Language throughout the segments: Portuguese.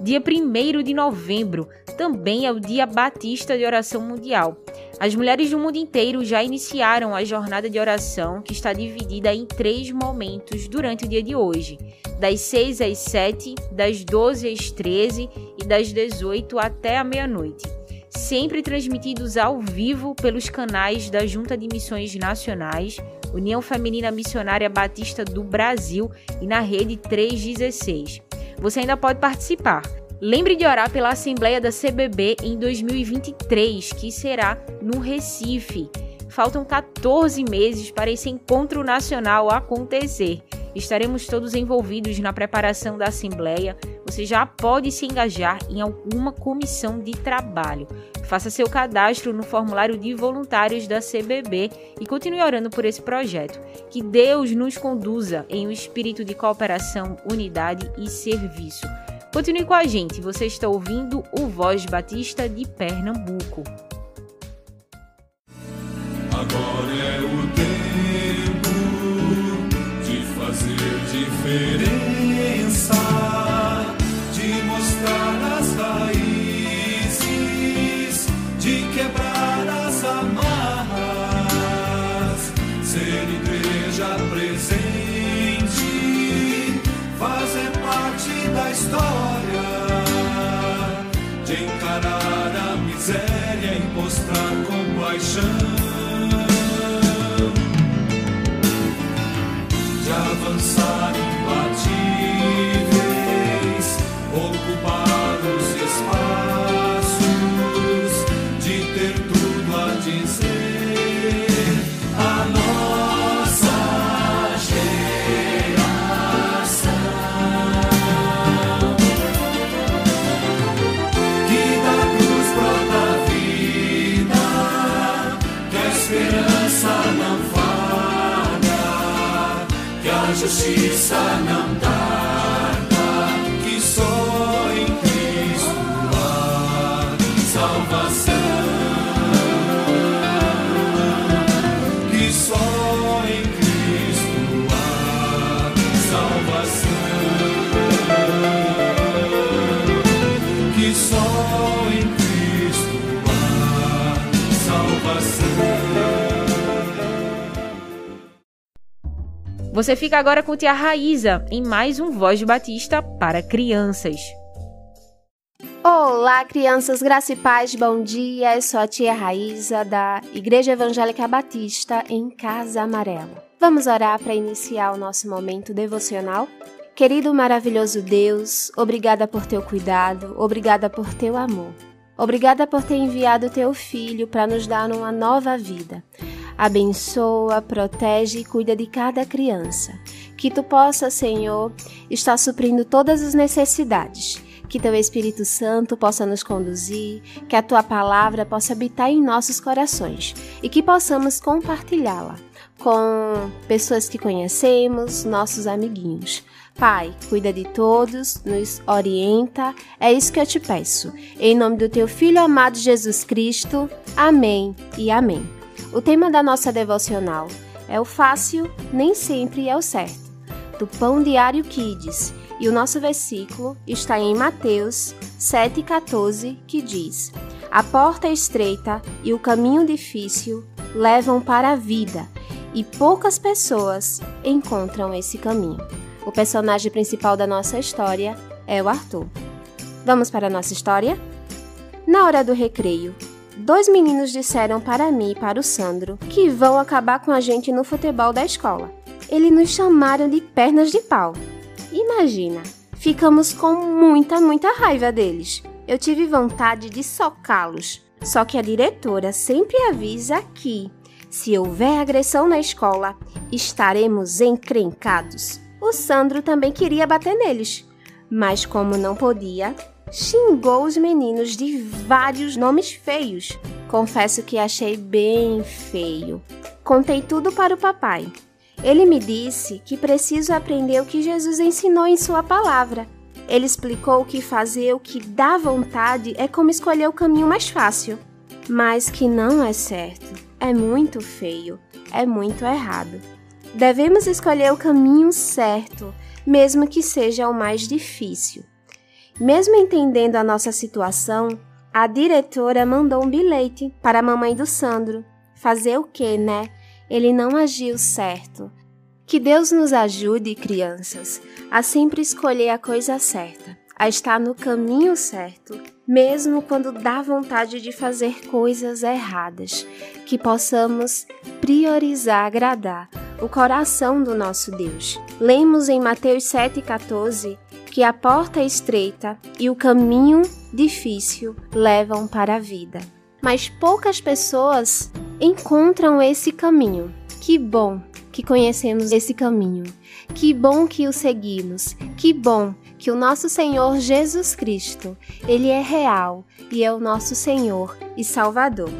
dia 1 de novembro, também é o Dia Batista de Oração Mundial. As mulheres do mundo inteiro já iniciaram a jornada de oração, que está dividida em três momentos durante o dia de hoje: das 6 às 7, das 12 às 13 e das 18 até a meia-noite. Sempre transmitidos ao vivo pelos canais da Junta de Missões Nacionais, União Feminina Missionária Batista do Brasil e na Rede 316. Você ainda pode participar Lembre de orar pela Assembleia da CBB em 2023, que será no Recife. Faltam 14 meses para esse encontro nacional acontecer. Estaremos todos envolvidos na preparação da Assembleia. Você já pode se engajar em alguma comissão de trabalho. Faça seu cadastro no formulário de voluntários da CBB e continue orando por esse projeto. Que Deus nos conduza em um espírito de cooperação, unidade e serviço. Continue com a gente, você está ouvindo o Voz Batista de Pernambuco. Agora é o tempo de fazer diferença, de mostrar as raízes, de quebrar as amarras, ser igreja presente, fazer parte da história. 주시사는 Você fica agora com Tia Raíza em mais um Voz de Batista para crianças. Olá, crianças, graça e paz, bom dia. Eu sou a tia Raíza da Igreja Evangélica Batista em Casa Amarela. Vamos orar para iniciar o nosso momento devocional? Querido maravilhoso Deus, obrigada por teu cuidado, obrigada por teu amor. Obrigada por ter enviado teu filho para nos dar uma nova vida abençoa, protege e cuida de cada criança. Que tu possa, Senhor, estar suprindo todas as necessidades. Que teu Espírito Santo possa nos conduzir, que a tua palavra possa habitar em nossos corações e que possamos compartilhá-la com pessoas que conhecemos, nossos amiguinhos. Pai, cuida de todos, nos orienta, é isso que eu te peço. Em nome do teu Filho amado Jesus Cristo. Amém e amém. O tema da nossa devocional é o fácil, nem sempre é o certo, do Pão Diário Kids, e o nosso versículo está em Mateus 7,14, que diz: A porta estreita e o caminho difícil levam para a vida, e poucas pessoas encontram esse caminho. O personagem principal da nossa história é o Arthur. Vamos para a nossa história? Na hora do recreio, dois meninos disseram para mim e para o Sandro que vão acabar com a gente no futebol da escola. Eles nos chamaram de pernas de pau. Imagina, ficamos com muita, muita raiva deles. Eu tive vontade de socá-los. Só que a diretora sempre avisa que, se houver agressão na escola, estaremos encrencados. O Sandro também queria bater neles, mas como não podia, xingou os meninos de vários nomes feios, Confesso que achei bem feio. Contei tudo para o papai. Ele me disse que preciso aprender o que Jesus ensinou em Sua palavra. Ele explicou que fazer o que dá vontade é como escolher o caminho mais fácil, mas que não é certo, é muito feio, é muito errado. Devemos escolher o caminho certo, mesmo que seja o mais difícil. Mesmo entendendo a nossa situação, a diretora mandou um bilhete para a mamãe do Sandro. Fazer o quê, né? Ele não agiu certo. Que Deus nos ajude, crianças, a sempre escolher a coisa certa, a estar no caminho certo, mesmo quando dá vontade de fazer coisas erradas, que possamos priorizar agradar o coração do nosso Deus. Lemos em Mateus 7,14 que a porta estreita e o caminho difícil levam para a vida. Mas poucas pessoas encontram esse caminho. Que bom que conhecemos esse caminho. Que bom que o seguimos. Que bom que o nosso Senhor Jesus Cristo, ele é real e é o nosso Senhor e Salvador.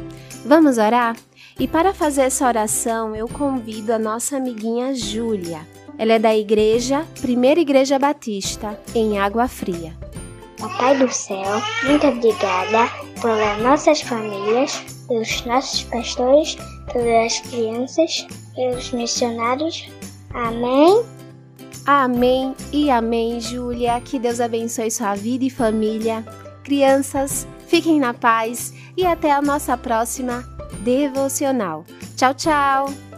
Vamos orar? E para fazer essa oração, eu convido a nossa amiguinha Júlia. Ela é da igreja, Primeira Igreja Batista, em Água Fria. Papai do céu, muito obrigada pelas nossas famílias, pelos nossos pastores, pelas crianças, pelos missionários. Amém. Amém e amém, Júlia. Que Deus abençoe sua vida e família. Crianças, fiquem na paz e até a nossa próxima devocional. Tchau, tchau.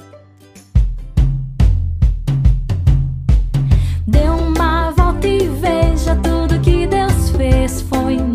Fez. Foi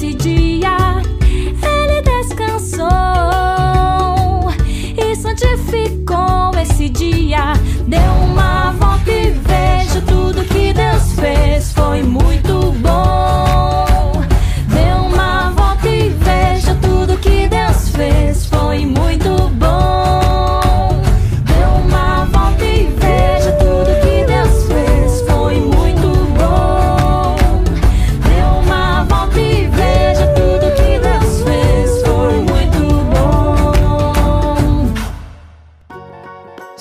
decidi.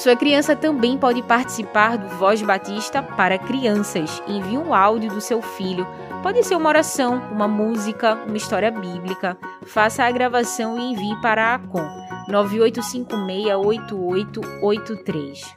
Sua criança também pode participar do Voz Batista para crianças. Envie um áudio do seu filho. Pode ser uma oração, uma música, uma história bíblica. Faça a gravação e envie para a ACOM 98568883.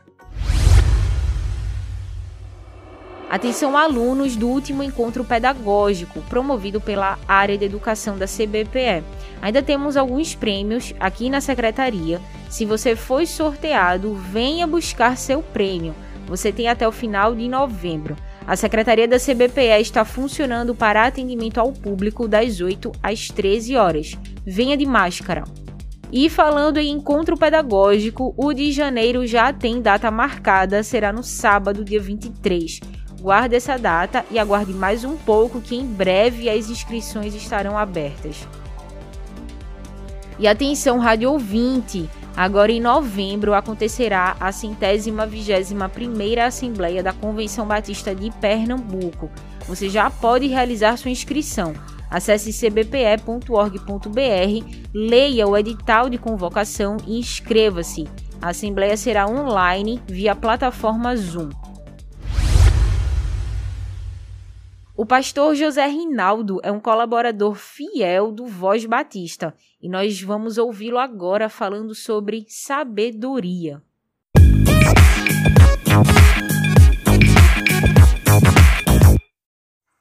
Atenção alunos do último encontro pedagógico promovido pela área de educação da CBPE. Ainda temos alguns prêmios aqui na secretaria. Se você foi sorteado, venha buscar seu prêmio. Você tem até o final de novembro. A secretaria da CBPE está funcionando para atendimento ao público das 8 às 13 horas. Venha de máscara. E falando em encontro pedagógico, o de janeiro já tem data marcada, será no sábado, dia 23. Guarde essa data e aguarde mais um pouco que em breve as inscrições estarão abertas. E atenção, rádio ouvinte! Agora em novembro acontecerá a centésima vigésima primeira Assembleia da Convenção Batista de Pernambuco. Você já pode realizar sua inscrição. Acesse cbpe.org.br, leia o edital de convocação e inscreva-se. A Assembleia será online via plataforma Zoom. O pastor José Rinaldo é um colaborador fiel do Voz Batista e nós vamos ouvi-lo agora falando sobre sabedoria.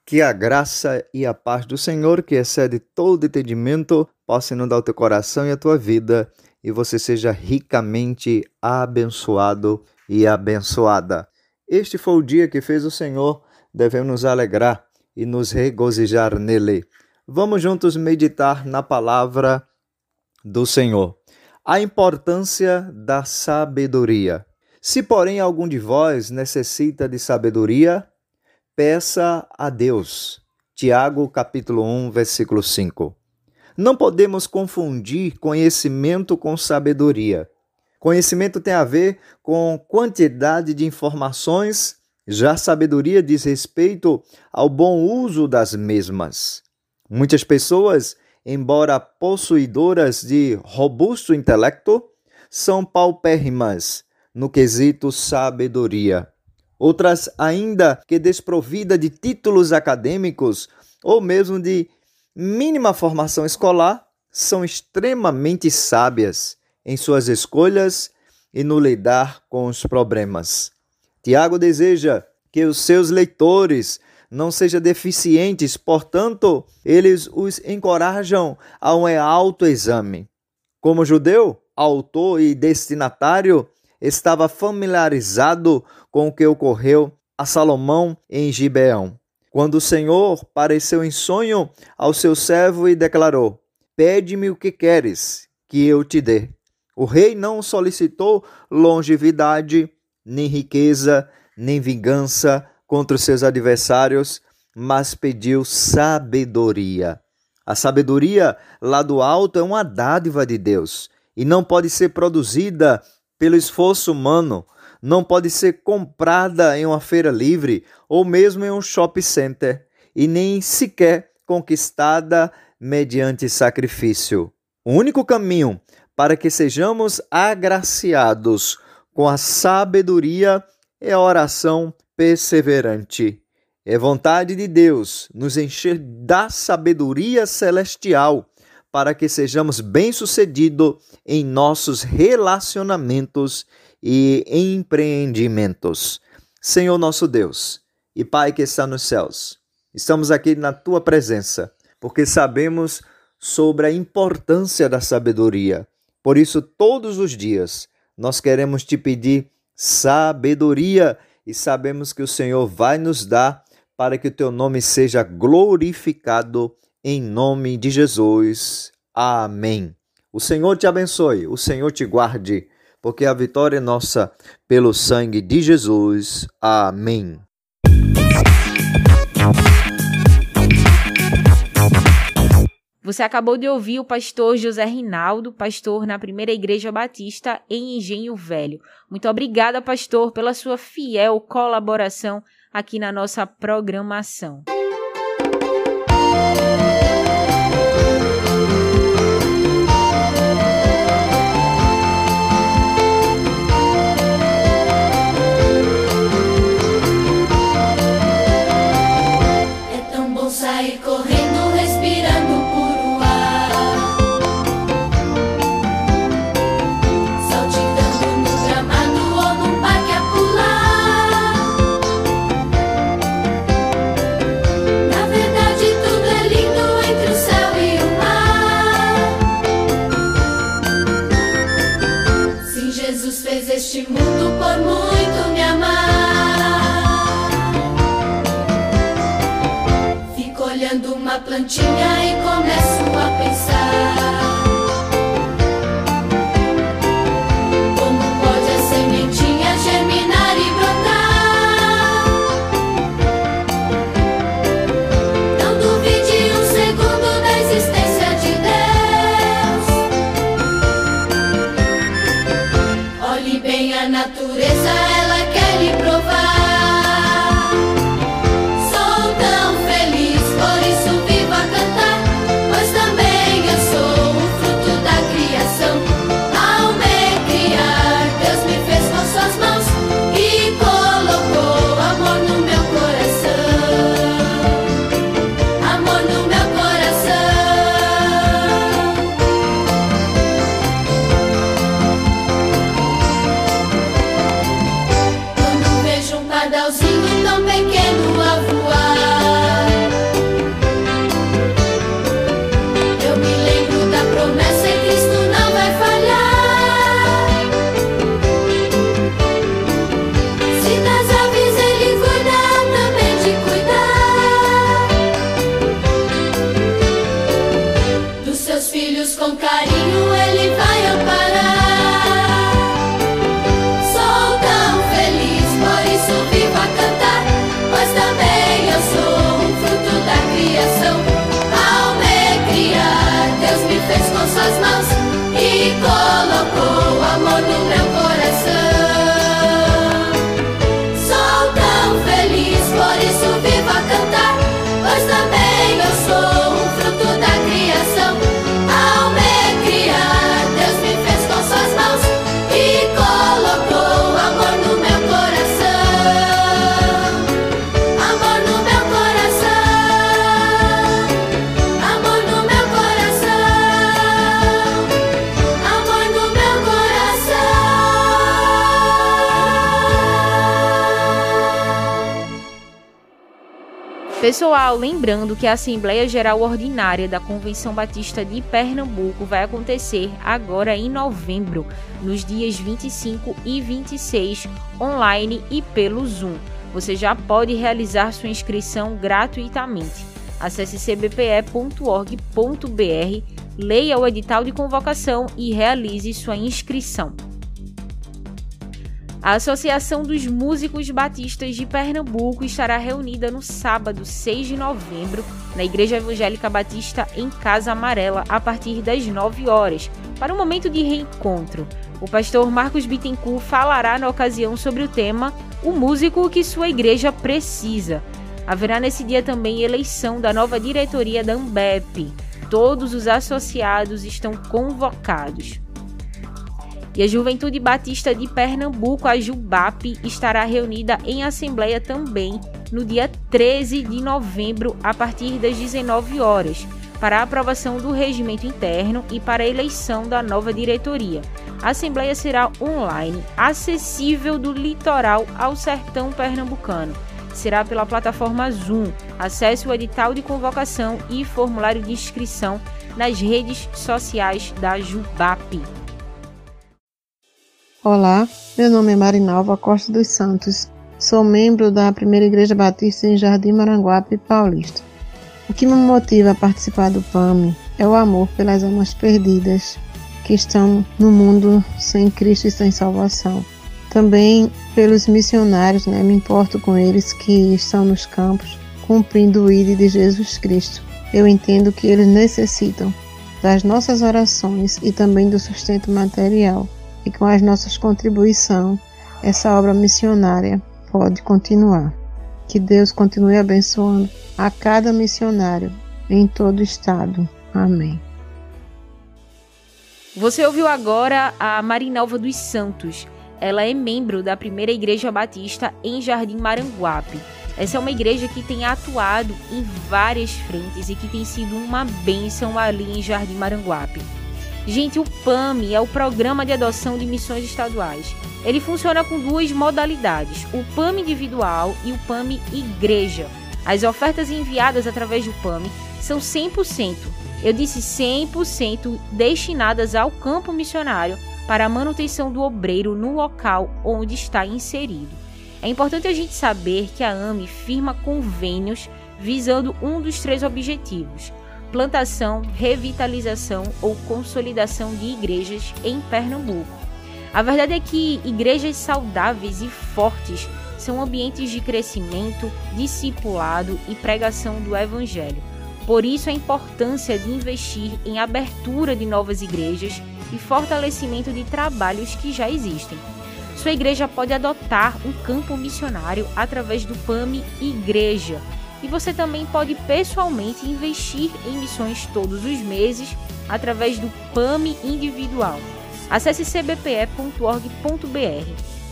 Que a graça e a paz do Senhor, que excede todo entendimento, possa inundar o teu coração e a tua vida e você seja ricamente abençoado e abençoada. Este foi o dia que fez o Senhor devemos nos alegrar e nos regozijar nele. Vamos juntos meditar na palavra do Senhor. A importância da sabedoria. Se, porém, algum de vós necessita de sabedoria, peça a Deus. Tiago, capítulo 1, versículo 5. Não podemos confundir conhecimento com sabedoria. Conhecimento tem a ver com quantidade de informações já a sabedoria diz respeito ao bom uso das mesmas. Muitas pessoas, embora possuidoras de robusto intelecto, são paupérrimas no quesito sabedoria. Outras, ainda que desprovida de títulos acadêmicos ou mesmo de mínima formação escolar, são extremamente sábias em suas escolhas e no lidar com os problemas. Tiago deseja que os seus leitores não sejam deficientes, portanto, eles os encorajam a um autoexame. Como judeu, autor e destinatário, estava familiarizado com o que ocorreu a Salomão em Gibeão, quando o Senhor pareceu em sonho ao seu servo e declarou: Pede-me o que queres, que eu te dê. O rei não solicitou longevidade, nem riqueza, nem vingança contra os seus adversários, mas pediu sabedoria. A sabedoria lá do alto é uma dádiva de Deus e não pode ser produzida pelo esforço humano, não pode ser comprada em uma feira livre ou mesmo em um shopping center e nem sequer conquistada mediante sacrifício. O único caminho para que sejamos agraciados com a sabedoria é a oração perseverante. É vontade de Deus nos encher da sabedoria celestial para que sejamos bem-sucedidos em nossos relacionamentos e empreendimentos. Senhor nosso Deus e Pai que está nos céus, estamos aqui na tua presença porque sabemos sobre a importância da sabedoria. Por isso, todos os dias, nós queremos te pedir sabedoria e sabemos que o Senhor vai nos dar para que o teu nome seja glorificado em nome de Jesus. Amém. O Senhor te abençoe, o Senhor te guarde, porque a vitória é nossa pelo sangue de Jesus. Amém. Você acabou de ouvir o pastor José Rinaldo, pastor na Primeira Igreja Batista em Engenho Velho. Muito obrigada, pastor, pela sua fiel colaboração aqui na nossa programação. plantinha e começo a pensar. Como pode a sementinha germinar e Pessoal, lembrando que a Assembleia Geral Ordinária da Convenção Batista de Pernambuco vai acontecer agora em novembro, nos dias 25 e 26, online e pelo Zoom. Você já pode realizar sua inscrição gratuitamente. Acesse cbpe.org.br, leia o edital de convocação e realize sua inscrição. A Associação dos Músicos Batistas de Pernambuco estará reunida no sábado, 6 de novembro, na Igreja Evangélica Batista em Casa Amarela, a partir das 9 horas, para um momento de reencontro. O pastor Marcos Bittencourt falará na ocasião sobre o tema O músico que sua igreja precisa. Haverá nesse dia também eleição da nova diretoria da Ambep. Todos os associados estão convocados. E a Juventude Batista de Pernambuco, a JUBAP, estará reunida em assembleia também no dia 13 de novembro, a partir das 19 horas, para a aprovação do regimento interno e para a eleição da nova diretoria. A assembleia será online, acessível do litoral ao sertão pernambucano. Será pela plataforma Zoom. Acesse o edital de convocação e formulário de inscrição nas redes sociais da JUBAP. Olá, meu nome é Marinalva Costa dos Santos. Sou membro da Primeira Igreja Batista em Jardim Maranguape Paulista. O que me motiva a participar do PAMI é o amor pelas almas perdidas que estão no mundo sem Cristo e sem salvação. Também pelos missionários, né? me importo com eles que estão nos campos cumprindo o ID de Jesus Cristo. Eu entendo que eles necessitam das nossas orações e também do sustento material e com as nossas contribuições, essa obra missionária pode continuar. Que Deus continue abençoando a cada missionário em todo o estado. Amém. Você ouviu agora a Marinalva dos Santos. Ela é membro da Primeira Igreja Batista em Jardim Maranguape. Essa é uma igreja que tem atuado em várias frentes e que tem sido uma bênção ali em Jardim Maranguape. Gente, o PAMI é o Programa de Adoção de Missões Estaduais. Ele funciona com duas modalidades, o PAMI individual e o PAMI igreja. As ofertas enviadas através do PAMI são 100%, eu disse 100% destinadas ao campo missionário para a manutenção do obreiro no local onde está inserido. É importante a gente saber que a AME firma convênios visando um dos três objetivos: plantação, revitalização ou consolidação de igrejas em Pernambuco. A verdade é que igrejas saudáveis e fortes são ambientes de crescimento, discipulado e pregação do Evangelho. Por isso, a importância de investir em abertura de novas igrejas e fortalecimento de trabalhos que já existem. Sua igreja pode adotar um campo missionário através do PAMI Igreja, e você também pode pessoalmente investir em missões todos os meses através do PAMI individual. Acesse cbpe.org.br.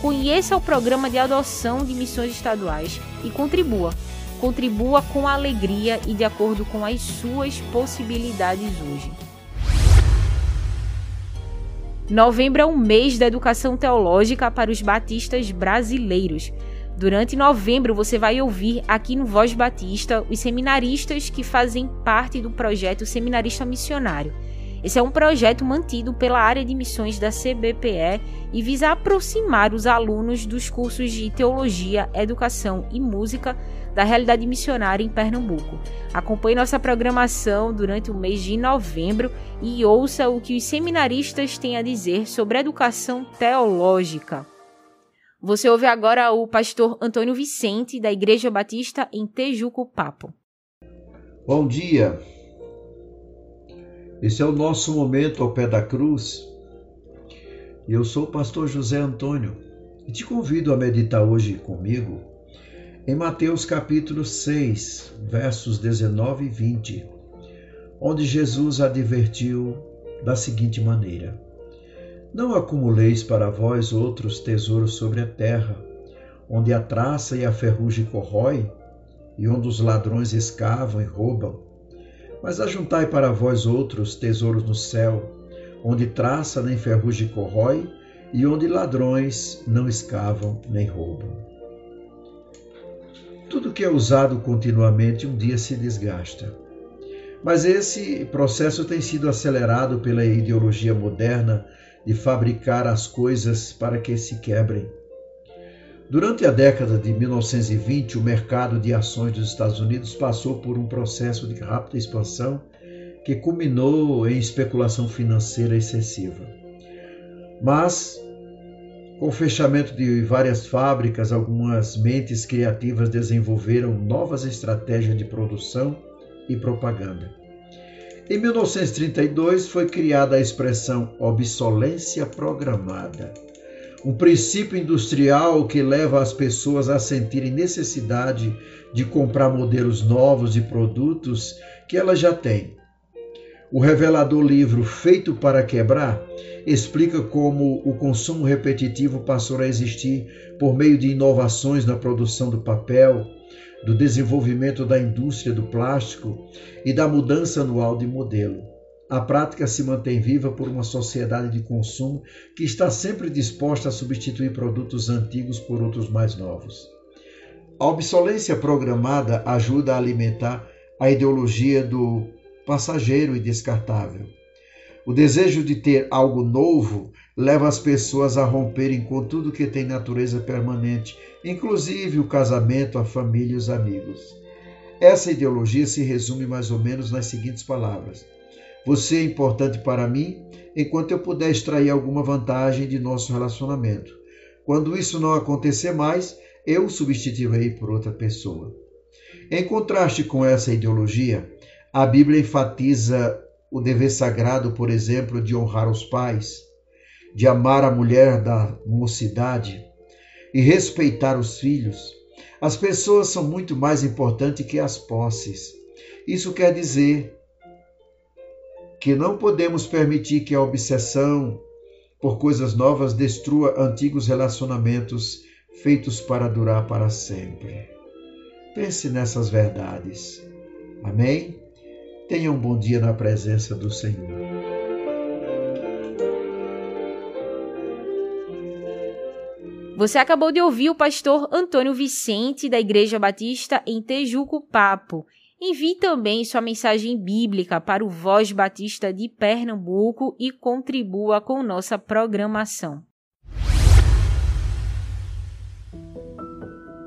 Conheça o programa de adoção de missões estaduais e contribua. Contribua com alegria e de acordo com as suas possibilidades hoje. Novembro é o mês da educação teológica para os batistas brasileiros. Durante novembro, você vai ouvir aqui no Voz Batista os seminaristas que fazem parte do projeto Seminarista Missionário. Esse é um projeto mantido pela área de missões da CBPE e visa aproximar os alunos dos cursos de Teologia, Educação e Música da realidade missionária em Pernambuco. Acompanhe nossa programação durante o mês de novembro e ouça o que os seminaristas têm a dizer sobre educação teológica. Você ouve agora o pastor Antônio Vicente, da Igreja Batista em Tejuco Papo. Bom dia. Esse é o nosso momento ao pé da cruz. Eu sou o pastor José Antônio e te convido a meditar hoje comigo em Mateus capítulo 6, versos 19 e 20, onde Jesus advertiu da seguinte maneira: não acumuleis para vós outros tesouros sobre a terra, onde a traça e a ferrugem corrói, e onde os ladrões escavam e roubam. Mas ajuntai para vós outros tesouros no céu, onde traça nem ferrugem corrói, e onde ladrões não escavam nem roubam. Tudo que é usado continuamente um dia se desgasta. Mas esse processo tem sido acelerado pela ideologia moderna de fabricar as coisas para que se quebrem. Durante a década de 1920, o mercado de ações dos Estados Unidos passou por um processo de rápida expansão que culminou em especulação financeira excessiva. Mas, com o fechamento de várias fábricas, algumas mentes criativas desenvolveram novas estratégias de produção e propaganda. Em 1932 foi criada a expressão obsolência programada, um princípio industrial que leva as pessoas a sentirem necessidade de comprar modelos novos de produtos que elas já têm. O revelador livro Feito para Quebrar explica como o consumo repetitivo passou a existir por meio de inovações na produção do papel, do desenvolvimento da indústria do plástico e da mudança anual de modelo. A prática se mantém viva por uma sociedade de consumo que está sempre disposta a substituir produtos antigos por outros mais novos. A obsolência programada ajuda a alimentar a ideologia do passageiro e descartável. O desejo de ter algo novo leva as pessoas a romperem com tudo que tem natureza permanente, inclusive o casamento, a família e os amigos. Essa ideologia se resume mais ou menos nas seguintes palavras: Você é importante para mim enquanto eu puder extrair alguma vantagem de nosso relacionamento. Quando isso não acontecer mais, eu o substituirei por outra pessoa. Em contraste com essa ideologia, a Bíblia enfatiza o dever sagrado, por exemplo, de honrar os pais, de amar a mulher da mocidade e respeitar os filhos. As pessoas são muito mais importantes que as posses. Isso quer dizer que não podemos permitir que a obsessão por coisas novas destrua antigos relacionamentos feitos para durar para sempre. Pense nessas verdades. Amém? Tenha um bom dia na presença do Senhor. Você acabou de ouvir o pastor Antônio Vicente, da Igreja Batista em Tejuco Papo. Envie também sua mensagem bíblica para o Voz Batista de Pernambuco e contribua com nossa programação.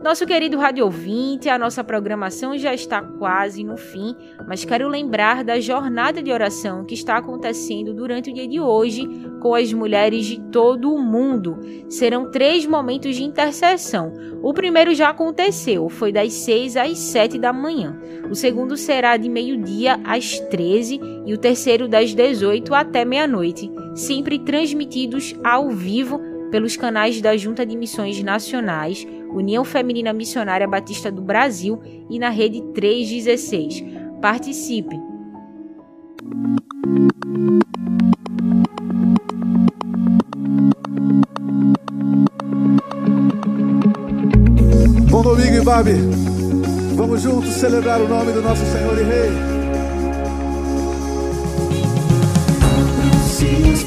Nosso querido rádio ouvinte, a nossa programação já está quase no fim, mas quero lembrar da jornada de oração que está acontecendo durante o dia de hoje com as mulheres de todo o mundo. Serão três momentos de intercessão. O primeiro já aconteceu, foi das 6 às 7 da manhã. O segundo será de meio-dia às 13 e o terceiro das 18 até meia-noite, sempre transmitidos ao vivo pelos canais da Junta de Missões Nacionais União Feminina Missionária Batista do Brasil e na Rede 316. Participe! Bom domingo, Ibabe. Vamos juntos celebrar o nome do nosso Senhor e Rei. Abram-se as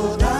toda